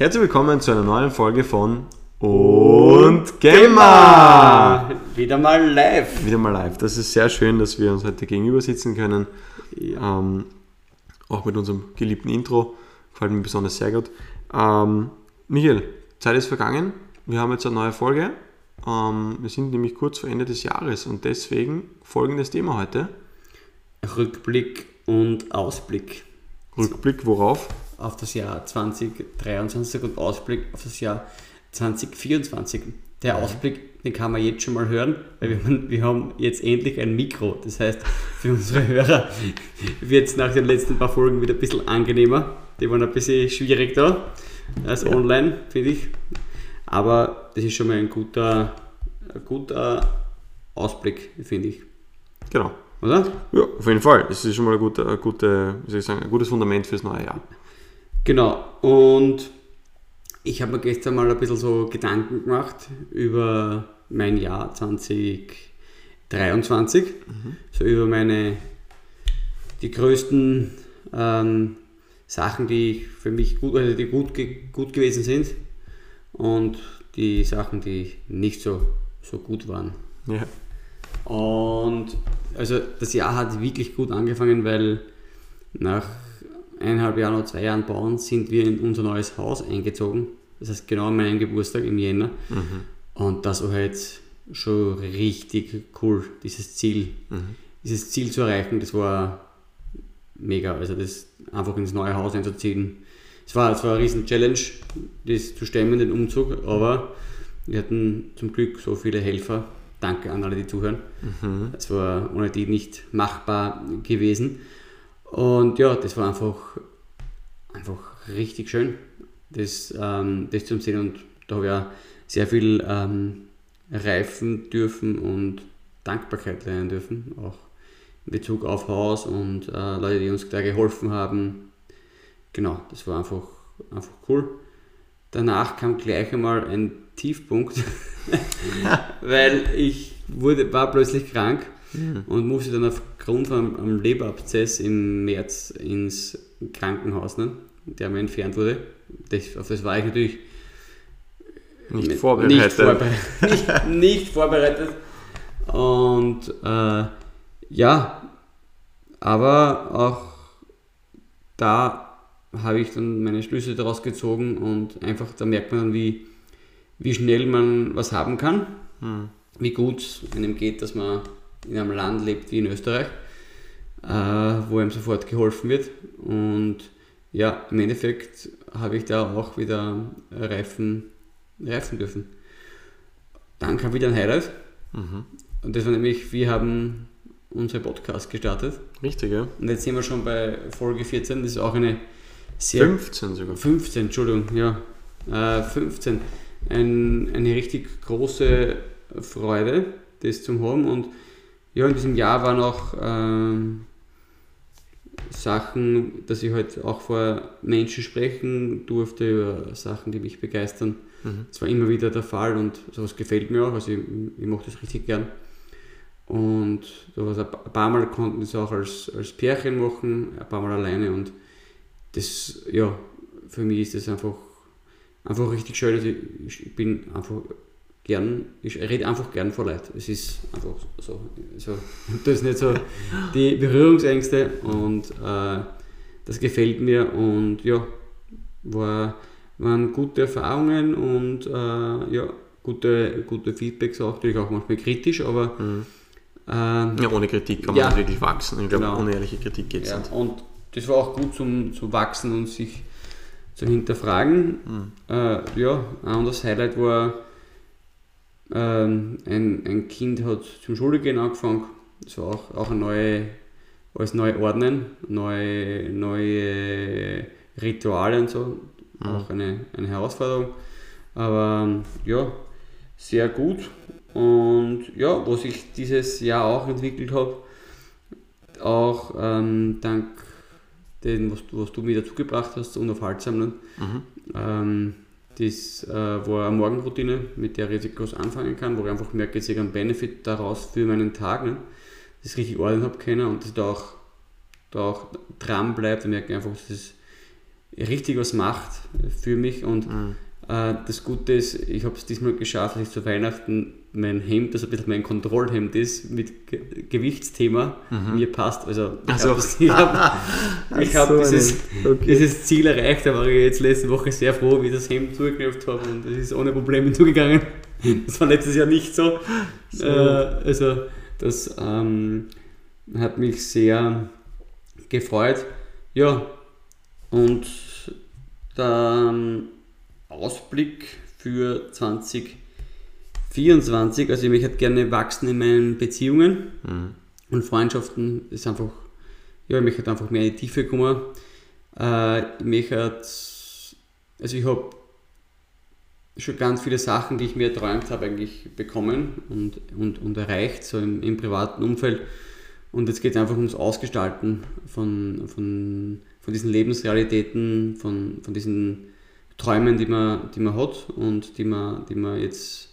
Herzlich willkommen zu einer neuen Folge von Und Gemma! Wieder mal live. Wieder mal live. Das ist sehr schön, dass wir uns heute gegenüber sitzen können. Ähm, auch mit unserem geliebten Intro. Gefällt mir besonders sehr gut. Ähm, Michael, Zeit ist vergangen. Wir haben jetzt eine neue Folge. Ähm, wir sind nämlich kurz vor Ende des Jahres und deswegen folgendes Thema heute. Rückblick und Ausblick Rückblick worauf? Auf das Jahr 2023 und Ausblick auf das Jahr 2024. Der Ausblick, den kann man jetzt schon mal hören, weil wir, haben- wir haben jetzt endlich ein Mikro. Das heißt, für unsere Hörer wird es nach den letzten paar Folgen wieder ein bisschen angenehmer. Die waren ein bisschen schwierig da als online, finde ich. Aber das ist schon mal ein guter, ein guter Ausblick, finde ich. Genau. Oder? Ja, auf jeden Fall. Das ist schon mal ein, guter, ein, gute, wie soll ich sagen, ein gutes Fundament fürs neue Jahr. Genau, und ich habe mir gestern mal ein bisschen so Gedanken gemacht über mein Jahr 2023, so über meine, die größten ähm, Sachen, die für mich gut, also die gut, gut gewesen sind und die Sachen, die nicht so, so gut waren. Ja. Und also das Jahr hat wirklich gut angefangen, weil nach eineinhalb Jahren oder zwei Jahren bauen sind wir in unser neues Haus eingezogen. Das heißt genau an meinem Geburtstag im Jänner. Und das war halt schon richtig cool, dieses Ziel. Dieses Ziel zu erreichen, das war mega. Also das einfach ins neue Haus einzuziehen. Es war, es war eine riesen Challenge, das zu stemmen, den Umzug, aber wir hatten zum Glück so viele Helfer. Danke an alle, die zuhören. Es war ohne die nicht machbar gewesen. Und ja, das war einfach, einfach richtig schön, das, ähm, das zu sehen. Und da habe ich auch sehr viel ähm, reifen dürfen und Dankbarkeit lernen dürfen, auch in Bezug auf Haus und äh, Leute, die uns da geholfen haben. Genau, das war einfach, einfach cool. Danach kam gleich einmal ein Tiefpunkt, weil ich wurde, war plötzlich krank und musste dann aufgrund von einem Leberabzess im März ins Krankenhaus, ne, der mir entfernt wurde. Das, auf das war ich natürlich Nicht vorbereitet. nicht vorbereitet. nicht, nicht vorbereitet. Und äh, ja, aber auch da habe ich dann meine Schlüsse daraus gezogen und einfach, da merkt man dann, wie, wie schnell man was haben kann, wie gut einem geht, dass man in einem Land lebt wie in Österreich, äh, wo einem sofort geholfen wird. Und ja, im Endeffekt habe ich da auch wieder Reifen, reifen dürfen. Dann kam wieder ein Highlight. Und das war nämlich, wir haben unseren Podcast gestartet. Richtig, ja. Und jetzt sind wir schon bei Folge 14. Das ist auch eine sehr 15 sogar. 15, Entschuldigung, ja. Äh, 15. Ein, eine richtig große Freude, das zu haben. Und ja, in diesem Jahr waren auch ähm, Sachen, dass ich halt auch vor Menschen sprechen durfte, über Sachen, die mich begeistern. Das war immer wieder der Fall und sowas gefällt mir auch. Also ich, ich mache das richtig gern. Und sowas ein pa- ein paar Mal konnten wir es auch als, als Pärchen machen, ein paar Mal alleine und das, ja, für mich ist das einfach, einfach richtig schön. Also ich, ich bin einfach gern, ich rede einfach gern vor Leuten. Es ist einfach so. so das ist nicht so die Berührungsängste und äh, das gefällt mir und ja, war, waren gute Erfahrungen und äh, ja, gute, gute Feedbacks auch, natürlich auch manchmal kritisch, aber ähm, Ja, ohne Kritik kann man Ja. nicht wirklich wachsen. Ich glaube, Genau. ohne ehrliche Kritik geht es Ja, nicht. und das war auch gut zum, zu wachsen und sich zu hinterfragen. Äh, ja, ein anderes Highlight war, ähm, ein, ein Kind hat zum Schule gehen angefangen. Das war auch, auch eine neue, alles neu ordnen, neue, neue Rituale und so. Auch eine, eine Herausforderung. Aber ähm, ja, sehr gut. Und ja, was ich dieses Jahr auch entwickelt habe, auch ähm, dank dem, was, du- was du mir dazugebracht hast, unaufhaltsam. Ähm, das äh, war eine Morgenroutine, mit der ich groß anfangen kann, wo ich einfach merke, ich sehe einen Benefit daraus für meinen Tag. Ne? Das richtig ordnen habe können und das da auch, da auch dran bleibt und merke einfach, dass es richtig was macht für mich und mhm. äh, das Gute ist, ich habe es diesmal geschafft, dass ich zu Weihnachten mein Hemd, das ein bisschen mein Kontrollhemd ist, mit Ge Gewichtsthema, mhm. mir passt. Also ich so. habe ich hab, ich hab so dieses, okay. dieses, Ziel erreicht, da war ich jetzt letzte Woche sehr froh, wie ich das Hemd zugeknöpft habe und es ist ohne Probleme zugegangen. Das war letztes Jahr nicht so. so. Äh, also das ähm, hat mich sehr gefreut. Ja, und der ähm, Ausblick für 2024, also ich möchte gerne wachsen in meinen Beziehungen mhm. und Freundschaften, ist einfach, ja, ich möchte einfach mehr in die Tiefe kommen. Äh, ich möchte, also ich habe schon ganz viele Sachen, die ich mir erträumt habe, eigentlich bekommen und, und, und erreicht, so im, im privaten Umfeld. Und jetzt geht es einfach ums Ausgestalten von, von, von diesen Lebensrealitäten, von, von diesen Träumen, die man, die man hat und die man, die man jetzt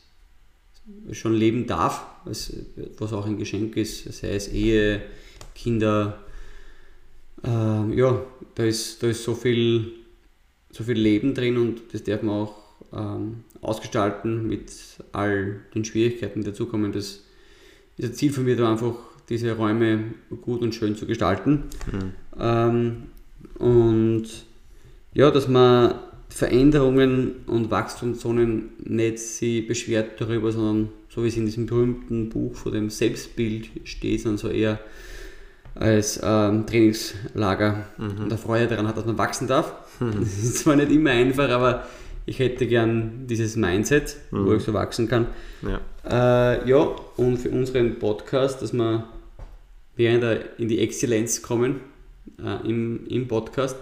schon leben darf, was, auch ein Geschenk ist, sei es Ehe, Kinder. Äh, ja, da ist, da ist so, viel, so viel Leben drin und das darf man auch ähm, ausgestalten mit all den Schwierigkeiten, die dazukommen. Das ist ein Ziel von mir, da einfach diese Räume gut und schön zu gestalten. Mhm. Ähm, und ja, dass man Veränderungen und Wachstumszonen nicht sie beschwert darüber, sondern so wie es in diesem berühmten Buch vor dem Selbstbild steht, sondern so eher als ähm, Trainingslager mhm. und der Freude daran hat, dass man wachsen darf. Mhm. Das ist zwar nicht immer einfach, aber ich hätte gern dieses Mindset, mhm. wo ich so wachsen kann. Ja. Äh, ja, und für unseren Podcast, dass wir während in die Exzellenz kommen äh, im, im Podcast.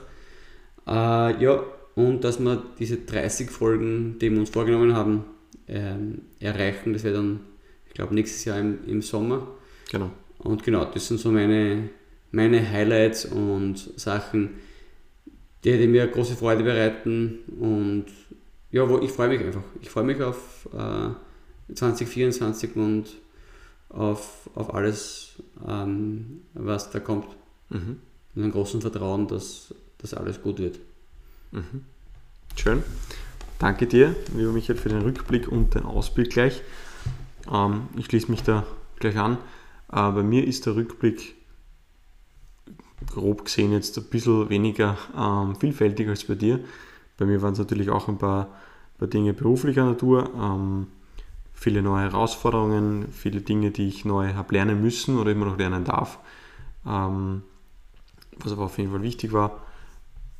Äh, ja, und dass wir diese 30 Folgen, die wir uns vorgenommen haben, ähm, erreichen. Das wäre dann, ich glaube, nächstes Jahr im, im Sommer. Genau. Und genau, das sind so meine, meine Highlights und Sachen, die, die mir große Freude bereiten und ja, wo ich freue mich einfach. Ich freue mich auf äh, 2024 und auf, auf alles, ähm, was da kommt. Mhm. Mit einem großen Vertrauen, dass, dass alles gut wird. Mhm. Schön. Danke dir, lieber Michael, für den Rückblick und den Ausblick gleich. Ähm, ich schließe mich da gleich an. Äh, bei mir ist der Rückblick grob gesehen jetzt ein bisschen weniger ähm, vielfältig als bei dir. Bei mir waren es natürlich auch ein paar, paar Dinge beruflicher Natur, ähm, viele neue Herausforderungen, viele Dinge, die ich neu habe lernen müssen oder immer noch lernen darf. Ähm, was aber auf jeden Fall wichtig war.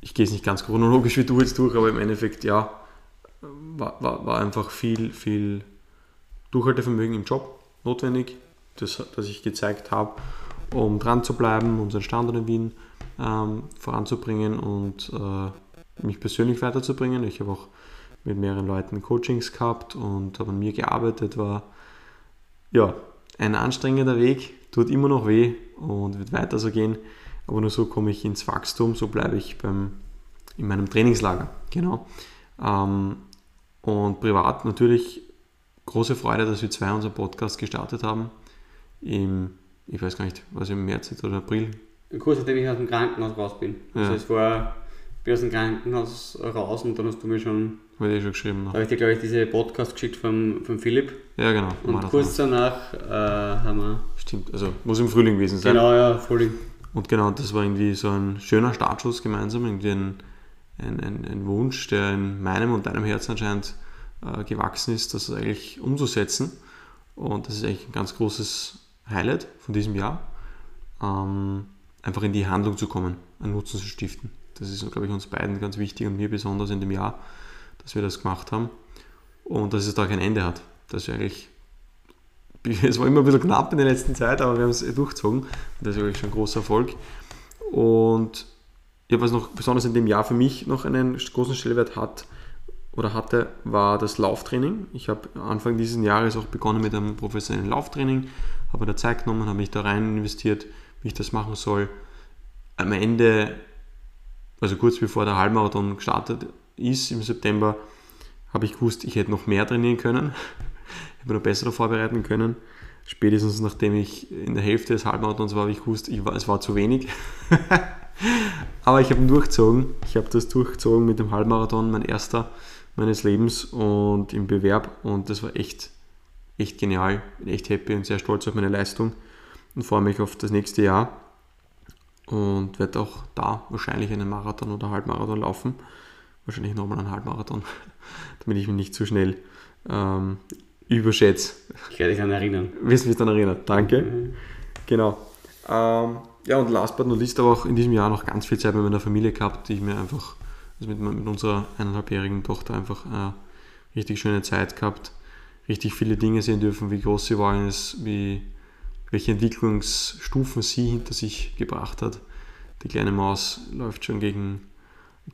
Ich gehe es nicht ganz chronologisch wie du jetzt durch, aber im Endeffekt, ja, war, war, war einfach viel, viel Durchhaltevermögen im Job notwendig, das, das ich gezeigt habe, um dran zu bleiben, unseren Standort in Wien ähm, voranzubringen und äh, mich persönlich weiterzubringen. Ich habe auch mit mehreren Leuten Coachings gehabt und habe an mir gearbeitet, war ja ein anstrengender Weg, tut immer noch weh und wird weiter so gehen, aber nur so komme ich ins Wachstum, so bleibe ich beim, in meinem Trainingslager, genau. Ähm, und privat natürlich große Freude, dass wir zwei unseren Podcast gestartet haben, im, ich weiß gar nicht, was im März oder April. Kurz nachdem ich aus dem Krankenhaus raus bin. Ja. Also es war bin aus dem Krankenhaus raus und dann hast du mir schon. Habe ich schon geschrieben. Da habe ich dir, glaube ich, diese Podcast geschickt von, von Philipp. Ja, genau. Und kurz danach äh, haben wir. Stimmt, also muss im Frühling gewesen sein. Genau, ja, Frühling. Und genau, das war irgendwie so ein schöner Startschuss gemeinsam, irgendwie ein, ein, ein, ein Wunsch, der in meinem und deinem Herzen anscheinend äh, gewachsen ist, das eigentlich umzusetzen. Und das ist eigentlich ein ganz großes Highlight von diesem Jahr. Ähm, einfach in die Handlung zu kommen, einen Nutzen zu stiften. Das ist, glaube ich, uns beiden ganz wichtig und mir besonders in dem Jahr, dass wir das gemacht haben und dass es da kein Ende hat. Das ist eigentlich, es war immer ein bisschen knapp in der letzten Zeit, aber wir haben es durchgezogen. Das ist wirklich schon ein großer Erfolg. Und ja, was noch besonders in dem Jahr für mich noch einen großen Stellwert hat oder hatte, war das Lauftraining. Ich habe Anfang dieses Jahres auch begonnen mit einem professionellen Lauftraining, habe da Zeit genommen, habe mich da rein investiert, wie ich das machen soll. Am Ende also kurz bevor der Halbmarathon gestartet ist im September, habe ich gewusst, ich hätte noch mehr trainieren können, hätte besser vorbereiten können. Spätestens nachdem ich in der Hälfte des Halbmarathons war, habe ich gewusst, ich war, es war zu wenig. Aber ich habe ihn durchgezogen. Ich habe das durchgezogen mit dem Halbmarathon, mein erster meines Lebens und im Bewerb. Und das war echt, echt genial. Bin echt happy und sehr stolz auf meine Leistung und freue mich auf das nächste Jahr. Und werde auch da wahrscheinlich einen Marathon oder Halbmarathon laufen. Wahrscheinlich nochmal einen Halbmarathon, damit ich mich nicht zu schnell ähm, überschätze. Ich werde dich daran erinnern. Wirst du mich dann erinnern. Danke. Mhm. Genau. Ähm, ja, und last but not least aber auch in diesem Jahr noch ganz viel Zeit mit meiner Familie gehabt, die ich mir einfach, also mit, mit unserer eineinhalbjährigen Tochter einfach eine richtig schöne Zeit gehabt, richtig viele Dinge sehen dürfen, wie groß sie war, ist, wie, welche Entwicklungsstufen sie hinter sich gebracht hat. Die kleine Maus läuft schon gegen,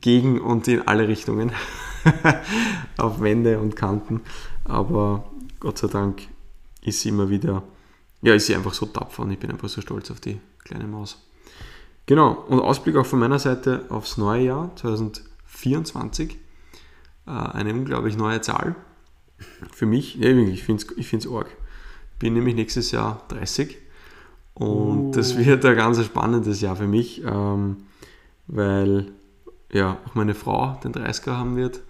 gegen und in alle Richtungen auf Wände und Kanten, aber Gott sei Dank ist sie immer wieder ja, ist sie einfach so tapfer und ich bin einfach so stolz auf die kleine Maus. Genau, und Ausblick auch von meiner Seite aufs neue Jahr 2024. Äh, eine unglaublich neue Zahl. Für mich, ja, ich finde es ich find's arg. Bin nämlich nächstes Jahr 30 und uh. das wird ein ganz spannendes Jahr für mich, ähm, weil ja auch meine Frau den 30er haben wird.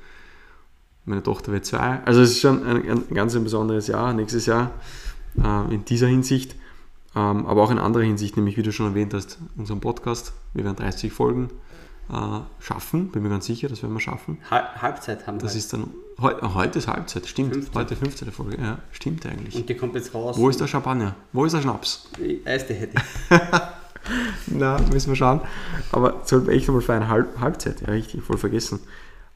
Meine Tochter wird zwei. Also es ist schon ein, ein ganz ein besonderes Jahr nächstes Jahr äh, in dieser Hinsicht, ähm, aber auch in anderer Hinsicht, nämlich wie du schon erwähnt hast, unseren Podcast. Wir werden 30 Folgen äh, schaffen, bin mir ganz sicher, das werden wir schaffen. Halbzeit haben wir. Das ist dann, heu, heute ist Halbzeit, stimmt. 15. Heute 15. Folge, ja, stimmt eigentlich. Und die kommt jetzt raus. Wo ist der Champagner? Wo ist der Schnaps? Die erste hätte ich. Na, müssen wir schauen. Aber sollten wir echt nochmal für eine Halb Halbzeit, ja, richtig, voll vergessen.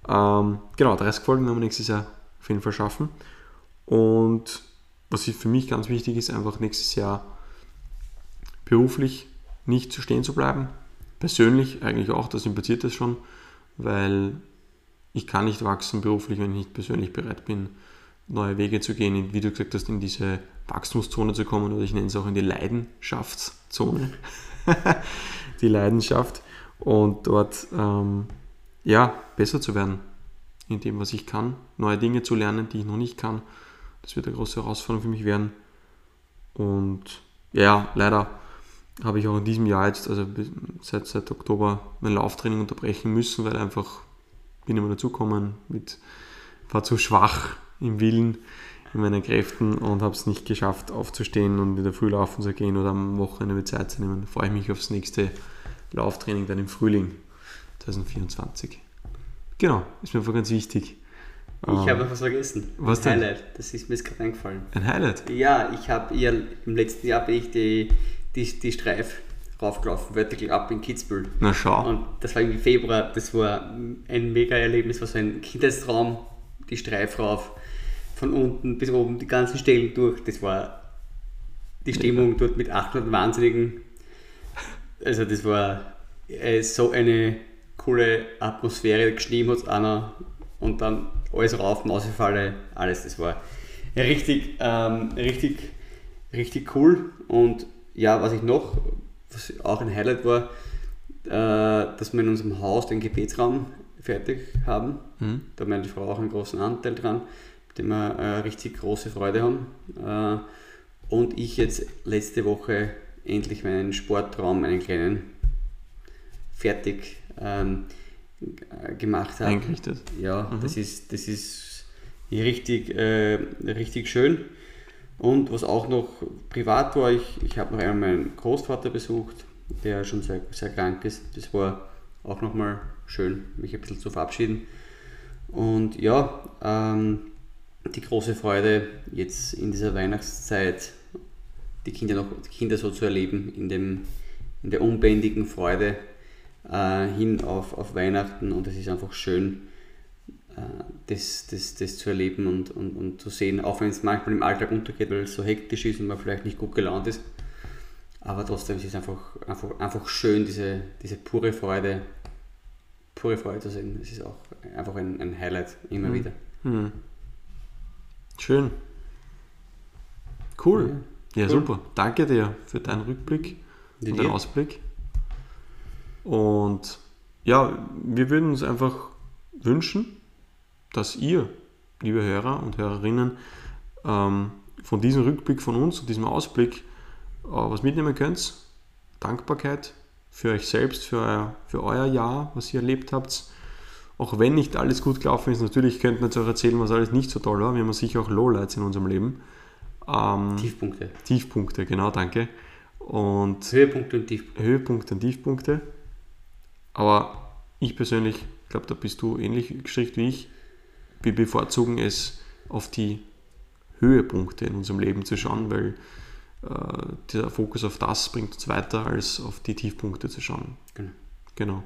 Ähm, genau, 30 Folgen werden wir nächstes Jahr auf jeden Fall schaffen. Und was für mich ganz wichtig ist, einfach nächstes Jahr beruflich nicht zu stehen zu bleiben. Persönlich eigentlich auch, das impliziert das schon, weil ich kann nicht wachsen beruflich, wenn ich nicht persönlich bereit bin, neue Wege zu gehen, wie du gesagt hast, in diese Wachstumszone zu kommen oder ich nenne es auch in die Leidenschaftszone. die Leidenschaft und dort ähm, ja, besser zu werden in dem, was ich kann, neue Dinge zu lernen, die ich noch nicht kann das wird eine große Herausforderung für mich werden. Und ja, leider habe ich auch in diesem Jahr jetzt, also seit, seit Oktober, mein Lauftraining unterbrechen müssen, weil einfach bin immer dazugekommen, mit, war zu schwach im Willen, in meinen Kräften und habe es nicht geschafft aufzustehen und in der Früh laufen zu gehen oder am Wochenende mit Zeit zu nehmen. Da freue ich mich aufs nächste Lauftraining dann im Frühling 2024. Genau, ist mir einfach ganz wichtig. Ich um, habe etwas vergessen. Was ein denn? Highlight, das ist mir jetzt gerade eingefallen. Ein Highlight? Ja, ich habe ja im letzten Jahr bin ich die, die, die Streif raufgelaufen, Vertical Up in Kitzbühel. Na schau. Und das war irgendwie Februar, das war ein mega Erlebnis, war so ein Kindheitstraum, die Streif rauf, von unten bis oben, die ganzen Stellen durch. Das war die Stimmung dort mit 800 Wahnsinnigen. Also das war äh, so eine coole Atmosphäre, geschrieben hat einer und dann alles rauf, Mausefalle, alles. Das war richtig, ähm, richtig, richtig cool. Und ja, was ich noch, was auch ein Highlight war, äh, dass wir in unserem Haus den Gebetsraum fertig haben. Mhm. Da hat meine Frau auch einen großen Anteil dran, mit dem wir äh, richtig große Freude haben. Äh, und ich jetzt letzte Woche endlich meinen Sportraum, einen kleinen, fertig ähm, gemacht habe. Eingerichtet. Ja, mhm. das, ist, das ist richtig, äh, richtig schön. Und was auch noch privat war, ich, ich habe noch einmal meinen Großvater besucht, der schon sehr, sehr krank ist. Das war auch nochmal schön, mich ein bisschen zu verabschieden. Und ja, ähm, die große Freude, jetzt in dieser Weihnachtszeit die Kinder, noch, die Kinder so zu erleben, in, dem, in der unbändigen Freude äh, hin auf, auf Weihnachten und es ist einfach schön, äh, das, das, das zu erleben und, und, und zu sehen, auch wenn es manchmal im Alltag untergeht, weil es so hektisch ist und man vielleicht nicht gut gelaunt ist. Aber trotzdem ist es einfach, einfach, einfach schön, diese, diese pure Freude, pure Freude zu sehen. Es ist auch einfach ein, ein Highlight immer mhm. wieder. Mhm. Schön. Cool. Ja, ja cool. super. Danke dir für deinen Rückblick Die und deinen Ausblick. Und ja, wir würden uns einfach wünschen, dass ihr, liebe Hörer und Hörerinnen, ähm, von diesem Rückblick von uns und diesem Ausblick äh, was mitnehmen könnt. Dankbarkeit für euch selbst, für euer, für euer Jahr, was ihr erlebt habt. Auch wenn nicht alles gut gelaufen ist, natürlich könnten wir jetzt auch erzählen, was alles nicht so toll war. Wir haben sicher auch Lowlights in unserem Leben. Ähm, Tiefpunkte. Tiefpunkte, genau, danke. Und Höhepunkte und Tiefpunkte. Höhepunkte und Tiefpunkte. Aber ich persönlich glaube, da bist du ähnlich gestrickt wie ich. Wir bevorzugen es, auf die Höhepunkte in unserem Leben zu schauen, weil äh, der Fokus auf das bringt uns weiter, als auf die Tiefpunkte zu schauen. Genau. genau.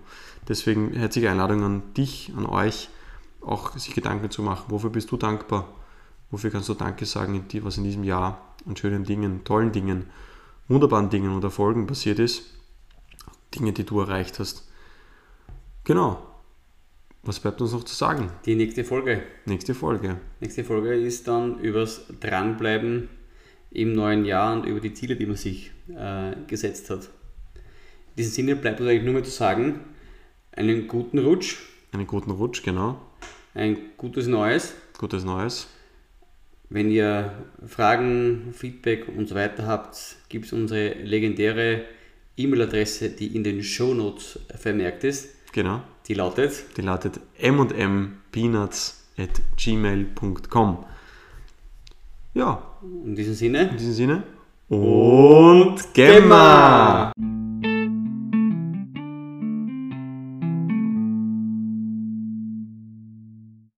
Deswegen herzliche Einladung an dich, an euch, auch sich Gedanken zu machen, wofür bist du dankbar? Wofür kannst du Danke sagen, was in diesem Jahr an schönen Dingen, tollen Dingen, wunderbaren Dingen und Erfolgen passiert ist? Dinge, die du erreicht hast. Genau. Was bleibt uns noch zu sagen? Die nächste Folge. Nächste Folge. Nächste Folge ist dann übers Dranbleiben im neuen Jahr und über die Ziele, die man sich äh, gesetzt hat. In diesem Sinne bleibt uns eigentlich nur mehr zu sagen, einen guten Rutsch. Einen guten Rutsch, genau. Ein gutes Neues. Gutes Neues. Wenn ihr Fragen, Feedback und so weiter habt, gibt es unsere legendäre E-Mail-Adresse, die in den Show Notes vermerkt ist. Genau. Die lautet? Die lautet mmpeanuts at gmail.com. Ja. In diesem Sinne. In diesem Sinne. Und Gemma!